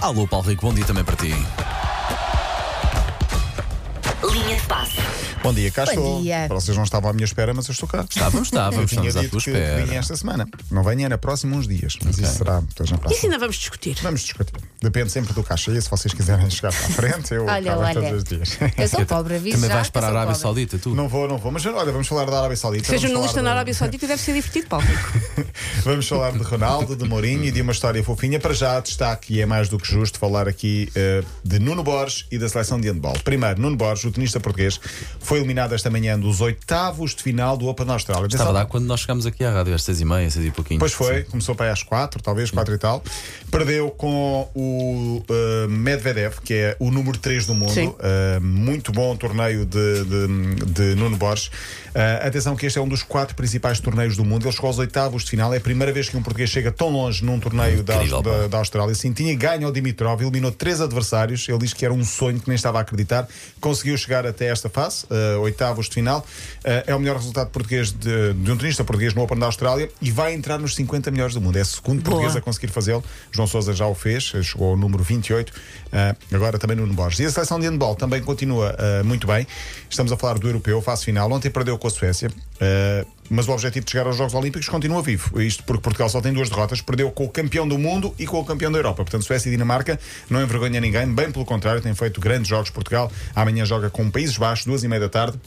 Alô, Paulo Rico, bom dia também para ti. Linha de passe. Bom dia, cá Bom estou. dia. Vocês não estavam à minha espera, mas eu estou cá. Estávamos, estávamos, Eu tinha estamos à dito tua que espera. vinha esta semana. Não venha na próxima uns dias, mas isso será depois na Isso próxima. ainda vamos discutir. Vamos discutir. Depende sempre do caixa. E se vocês quiserem chegar para a frente, eu Olha, olha. todos os dias. Eu sou pobre, aviso Também já vais que para a eu sou Arábia pobre. Saudita, tu? Não vou, não vou. Mas olha, vamos falar da Arábia Saudita. Ser vamos jornalista falar na Arábia Saudita deve ser divertido, Paulo. Vamos falar de Ronaldo, de Mourinho e de uma história fofinha. Para já, destaque, e é mais do que justo, falar aqui eh, de Nuno Borges e da seleção de handball. Primeiro, Nuno Borges, o tenista português, foi eliminado esta manhã dos oitavos de final do Open da Austrália. Estava dar quando nós chegámos aqui à rádio, às seis e meia, seis e pouquinho. Pois foi, começou para aí às quatro, talvez quatro e tal. Perdeu com o eh, Medvedev, que é o número 3 do mundo. Sim. Eh, muito bom torneio de, de, de Nuno Borges. Eh, atenção que este é um dos quatro principais torneios do mundo. Ele chegou aos oitavos de final. É a primeira vez que um português chega tão longe num torneio da, da, da Austrália. Sim, tinha ganho ao Dimitrov, eliminou três adversários. Ele diz que era um sonho que nem estava a acreditar. Conseguiu chegar até esta fase, eh, oitavos de final. Eh, é o melhor resultado português de, de um tenista português no Open da Austrália e vai entrar nos 50 melhores do mundo. É o segundo Boa. português a conseguir fazê-lo. João Sousa já o fez, eh, chegou ao número 28. eh, agora também Nuno Borges. E a seleção de handball também continua muito bem. Estamos a falar do europeu, fase final. Ontem perdeu com a Suécia. eh, mas o objetivo de chegar aos Jogos Olímpicos continua vivo. Isto porque Portugal só tem duas derrotas. Perdeu com o campeão do mundo e com o campeão da Europa. Portanto, Suécia e Dinamarca não envergonha ninguém. Bem pelo contrário, têm feito grandes jogos. Portugal amanhã joga com Países Baixos, duas e meia da tarde.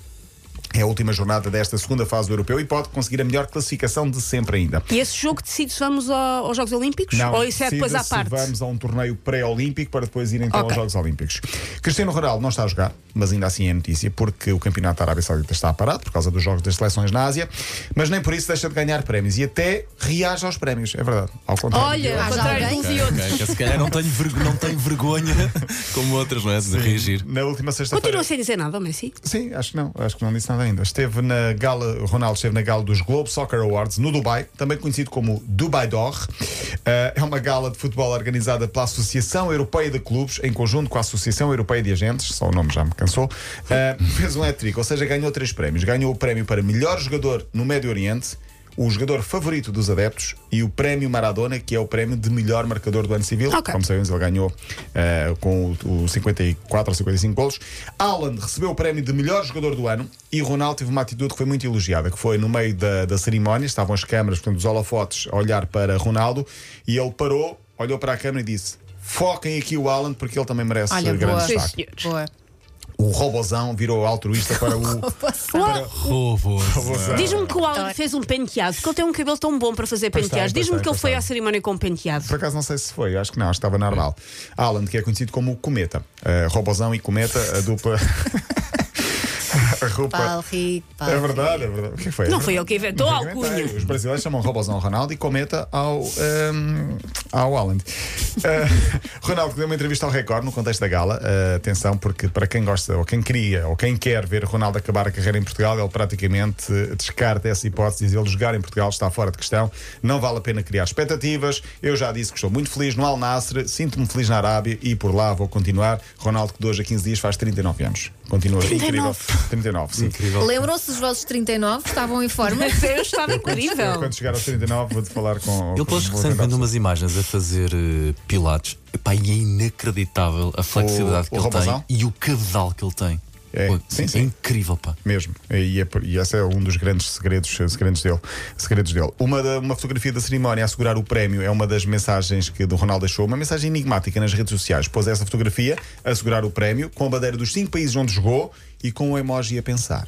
É a última jornada desta segunda fase do europeu e pode conseguir a melhor classificação de sempre ainda. E esse jogo decide se vamos ao- aos Jogos Olímpicos? Ou isso é depois à parte? Vamos a um torneio pré-olímpico para depois ir então Ok. aos Jogos Olímpicos. Cristiano Ronaldo não está a jogar, mas ainda assim é notícia, porque o campeonato da Arábia Saudita está parado por causa dos jogos das seleções na Ásia, mas nem por isso deixa de ganhar prémios e até reage aos prémios, é verdade. Ao contrário. Olha, ao contrário de uns e outros. Se calhar não tenho, vergo- não tenho vergonha como outras, não é? De reagir. Na última sexta-feira. Continua sem dizer nada, Messi? Sim, acho que não, acho que não disse nada ainda. Esteve na gala, Ronaldo esteve na gala dos Globe Soccer Awards no Dubai, também conhecido como Dubai Dor. Eh, é uma gala de futebol organizada pela Associação Europeia de Clubes, em conjunto com a Associação Europeia de Agentes, só o nome já me cansou. Eh, fez um hat-trick, ou seja, ganhou três prémios. Ganhou o prémio para melhor jogador no Médio Oriente. O jogador favorito dos adeptos e o prémio Maradona, que é o prémio de melhor marcador do ano civil. Ok. Como sabemos, ele ganhou eh, com o, o 54 ou 55 golos. Haaland recebeu o prémio de melhor jogador do ano e Ronaldo teve uma atitude que foi muito elogiada, que foi no meio da, da cerimónia, estavam as câmaras, portanto, os holofotes a olhar para Ronaldo e ele parou, olhou para a câmara e disse: Foquem aqui o Haaland porque ele também merece Olha, grande boa. Destaque. Boa. O robozão virou altruísta para o. Robôs. robozão. Diz-me que o Alan fez um penteado, porque ele tem um cabelo tão bom para fazer Pois penteados. pois Diz-me que ele pois foi à cerimónia com um penteado. Por acaso não sei se foi, acho que não, acho que estava normal. Alan, que é conhecido como o Cometa. Uh, Robozão e Cometa, a dupla. roupa. É verdade, é verdade. O que foi? Não É foi ele que inventou a Inventei. alcunha. Os brasileiros chamam Robozão ao Ronaldo e Cometa ao, um, ao Haaland. Uh, Ronaldo deu uma entrevista ao Record no contexto da gala. Uh, atenção, porque para quem gosta, ou quem queria, ou quem quer ver Ronaldo acabar a carreira em Portugal, ele praticamente descarta essa hipótese. Ele jogar em Portugal está fora de questão. Não vale a pena criar expectativas. Eu já disse que estou muito feliz no Al Nassr, sinto-me feliz na Arábia e por lá vou continuar. Ronaldo, que de hoje a 15 dias faz 39 anos. Continua 39. incrível. 39, sim. Incrível. Lembram-se dos vossos 39? Estavam em forma? Eu estava incrível. Quando chegar aos 39, vou-te falar com. Pôs vou recentemente umas imagens a fazer eh, pilates. Epá, e é inacreditável a flexibilidade O- que o ele robozão? tem e o cabedal que ele tem. É, Pô, sim, é sim. incrível, pá. Mesmo. E, é e esse é um dos grandes segredos, segredos, dele, segredos dele. Uma, da- uma fotografia da cerimónia a assegurar o prémio é uma das mensagens que do Ronaldo deixou, uma mensagem enigmática nas redes sociais. Pôs essa fotografia a assegurar o prémio com a bandeira dos cinco países onde jogou e com o emoji a pensar.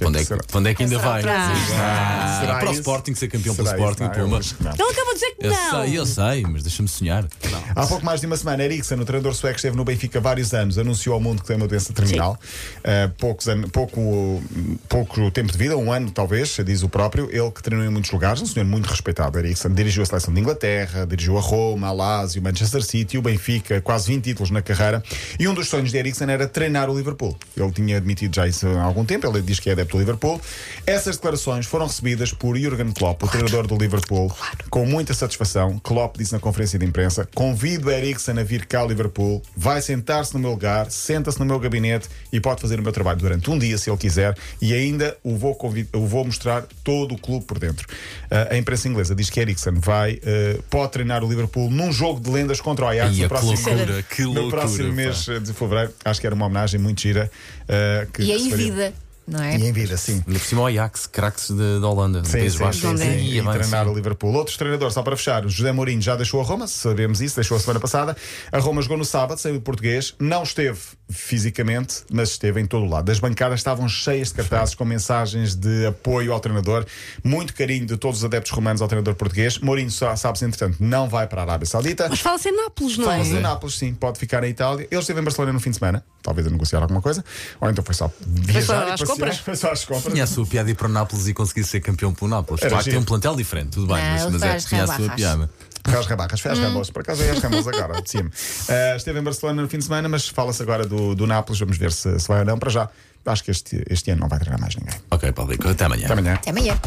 Que Onde é, que, onde é que ainda Será vai? para- Ah, Será para o isso? Sporting ser campeão Será pelo Sporting, isso? Não, eu Puma. não. Ele acabou de dizer que Eu não. sei, eu sei, mas deixa-me sonhar. Há pouco mais de uma semana, Eriksen, o treinador sueco, esteve no Benfica há vários anos, anunciou ao mundo que tem uma doença terminal. Uh, poucos an- pouco, pouco tempo de vida, um ano talvez, diz o próprio. Ele que treinou em muitos lugares, um senhor muito respeitado, Eriksen. Dirigiu a seleção de Inglaterra, dirigiu a Roma, a Lazio, o Manchester City, o Benfica, quase 20 títulos na carreira. E um dos sonhos de Eriksen era treinar o Liverpool. Ele tinha admitido já isso há algum tempo, ele diz que é adepto adepto do Liverpool. Essas declarações foram recebidas por Jurgen Klopp, o treinador do Liverpool, com muita satisfação. Klopp disse na conferência de imprensa: Convido Eriksen a vir cá ao Liverpool, vai sentar-se no meu lugar, senta-se no meu gabinete e pode fazer o meu trabalho durante um dia, se ele quiser, e ainda o vou, convid- o vou mostrar todo o clube por dentro. Ah, a imprensa inglesa diz que Eriksen vai, ah, pode treinar o Liverpool num jogo de lendas contra o Ajax no próximo, loucura, que no loucura, próximo pá. mês de fevereiro. Acho que era uma homenagem muito gira. ah, que E faria. vida, não é? E em vida, sim. Por cima o Ajax, craques de, da Holanda, Sim, sim, Baixos. sim, sim. Ia E bem, treinar sim. o Liverpool. Outros treinadores, só para fechar, José Mourinho já deixou a Roma, sabemos isso, deixou a semana passada. A Roma jogou no sábado, saiu do português, não esteve fisicamente, mas esteve em todo o lado. As bancadas estavam cheias de cartazes com mensagens de apoio ao treinador, muito carinho de todos os adeptos romanos ao treinador português. Mourinho, só- sabe-se, entretanto, não vai para a Arábia Saudita. Mas fala-se em Nápoles, não é? Fala-se de Nápoles, sim, pode ficar em Itália. Ele esteve em Barcelona no fim de semana, talvez a negociar alguma coisa, ou então foi só viajar só e às passear. Compras? Foi só às compras. Tinha a sua piada ir para o Nápoles e conseguir ser campeão pelo Nápoles. Claro que tem um plantel diferente, tudo bem, Não, mas, ele mas é, faz tinha a sua rebarras. piada. Foi às rebarras, foi às Hum. ramos. Por acaso é às ramos agora, apetecia-me. Uh, esteve em Barcelona no fim de semana, mas fala-se agora do, do Nápoles. Vamos ver se, se vai ou não. Para já, acho que este, este ano não vai treinar mais ninguém. Ok, Paulo, até amanhã. Até amanhã. Até amanhã.